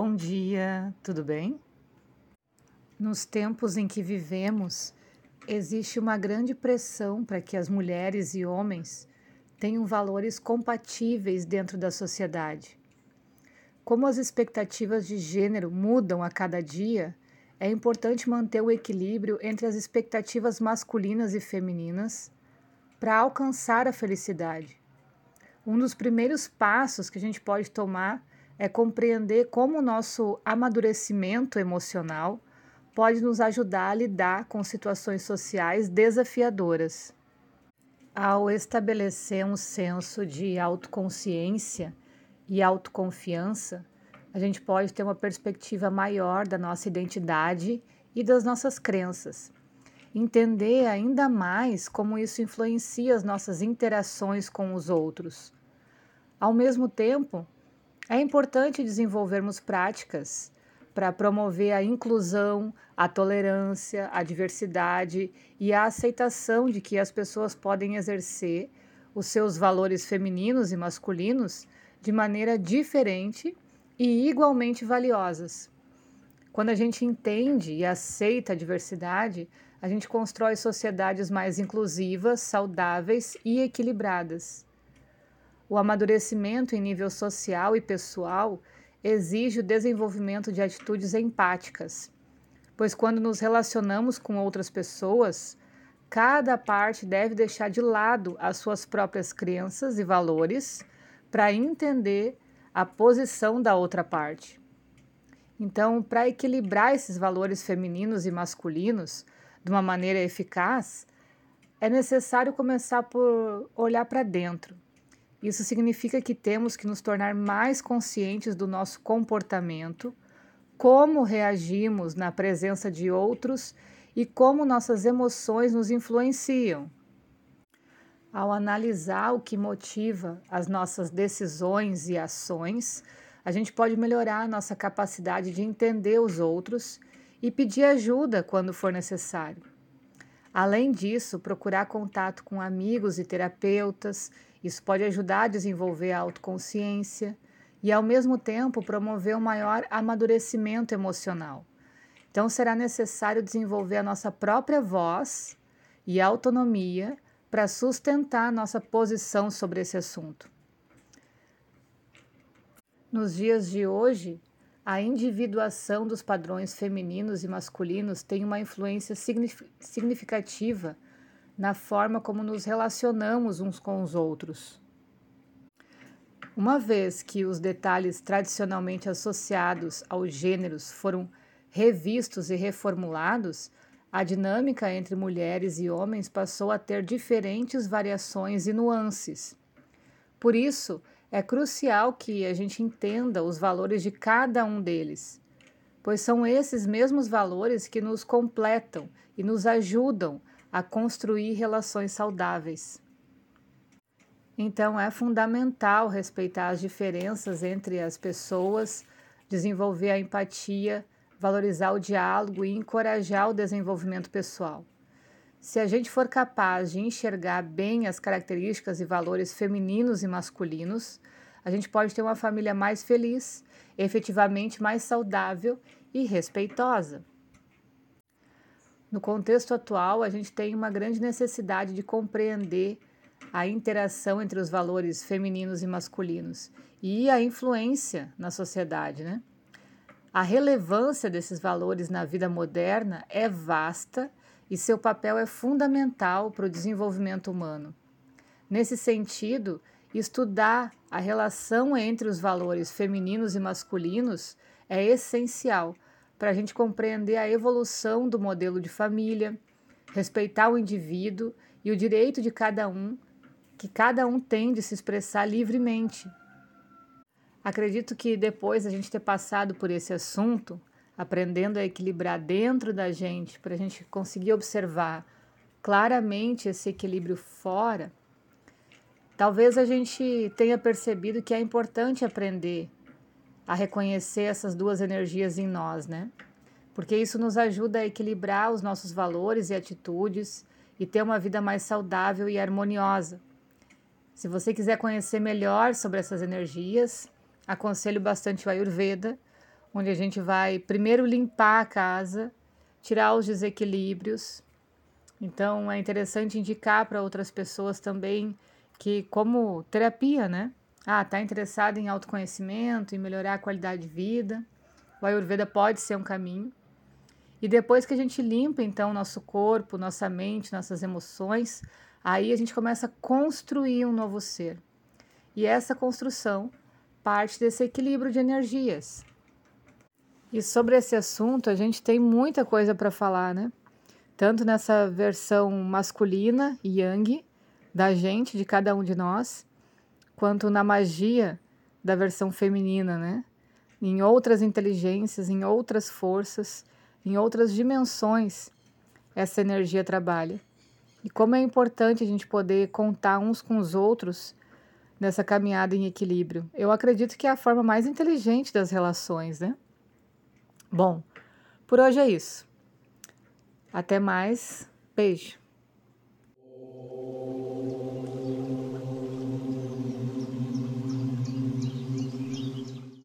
Bom dia, tudo bem? Nos tempos em que vivemos, existe uma grande pressão para que as mulheres e homens tenham valores compatíveis dentro da sociedade. Como as expectativas de gênero mudam a cada dia, é importante manter o equilíbrio entre as expectativas masculinas e femininas para alcançar a felicidade. Um dos primeiros passos que a gente pode tomar é compreender como o nosso amadurecimento emocional pode nos ajudar a lidar com situações sociais desafiadoras. Ao estabelecer um senso de autoconsciência e autoconfiança, a gente pode ter uma perspectiva maior da nossa identidade e das nossas crenças. Entender ainda mais como isso influencia as nossas interações com os outros. Ao mesmo tempo, é importante desenvolvermos práticas para promover a inclusão, a tolerância, a diversidade e a aceitação de que as pessoas podem exercer os seus valores femininos e masculinos de maneira diferente e igualmente valiosas. Quando a gente entende e aceita a diversidade, a gente constrói sociedades mais inclusivas, saudáveis e equilibradas. O amadurecimento em nível social e pessoal exige o desenvolvimento de atitudes empáticas, pois quando nos relacionamos com outras pessoas, cada parte deve deixar de lado as suas próprias crenças e valores para entender a posição da outra parte. Então, para equilibrar esses valores femininos e masculinos de uma maneira eficaz, é necessário começar por olhar para dentro isso significa que temos que nos tornar mais conscientes do nosso comportamento, como reagimos na presença de outros e como nossas emoções nos influenciam. Ao analisar o que motiva as nossas decisões e ações, a gente pode melhorar a nossa capacidade de entender os outros e pedir ajuda quando for necessário. Além disso, procurar contato com amigos e terapeutas isso pode ajudar a desenvolver a autoconsciência e, ao mesmo tempo, promover um maior amadurecimento emocional. Então, será necessário desenvolver a nossa própria voz e autonomia para sustentar nossa posição sobre esse assunto. Nos dias de hoje, a individuação dos padrões femininos e masculinos tem uma influência significativa na forma como nos relacionamos uns com os outros. Uma vez que os detalhes tradicionalmente associados aos gêneros foram revistos e reformulados, a dinâmica entre mulheres e homens passou a ter diferentes variações e nuances. Por isso, é crucial que a gente entenda os valores de cada um deles, pois são esses mesmos valores que nos completam e nos ajudam a construir relações saudáveis. Então, é fundamental respeitar as diferenças entre as pessoas, desenvolver a empatia, valorizar o diálogo e encorajar o desenvolvimento pessoal. Se a gente for capaz de enxergar bem as características e valores femininos e masculinos, a gente pode ter uma família mais feliz, efetivamente mais saudável e respeitosa. No contexto atual, a gente tem uma grande necessidade de compreender a interação entre os valores femininos e masculinos e a influência na sociedade, né? A relevância desses valores na vida moderna é vasta e seu papel é fundamental para o desenvolvimento humano. Nesse sentido, estudar a relação entre os valores femininos e masculinos é essencial para a gente compreender a evolução do modelo de família, respeitar o indivíduo e o direito de cada um, que cada um tem de se expressar livremente. Acredito que depois a gente ter passado por esse assunto, aprendendo a equilibrar dentro da gente, para a gente conseguir observar claramente esse equilíbrio fora, talvez a gente tenha percebido que é importante aprender a reconhecer essas duas energias em nós, né? Porque isso nos ajuda a equilibrar os nossos valores e atitudes e ter uma vida mais saudável e harmoniosa. Se você quiser conhecer melhor sobre essas energias, aconselho bastante o Ayurveda, onde a gente vai primeiro limpar a casa, tirar os desequilíbrios. Então é interessante indicar para outras pessoas também que como terapia, né? Ah, tá interessado em autoconhecimento, em melhorar a qualidade de vida. O Ayurveda pode ser um caminho. E depois que a gente limpa então nosso corpo, nossa mente, nossas emoções, aí a gente começa a construir um novo ser. E essa construção parte desse equilíbrio de energias. E sobre esse assunto, a gente tem muita coisa para falar, né? Tanto nessa versão masculina, yang, da gente, de cada um de nós, quanto na magia da versão feminina, né? Em outras inteligências, em outras forças, em outras dimensões, essa energia trabalha. E como é importante a gente poder contar uns com os outros nessa caminhada em equilíbrio. Eu acredito que é a forma mais inteligente das relações, né? Bom, por hoje é isso. Até mais. Beijo.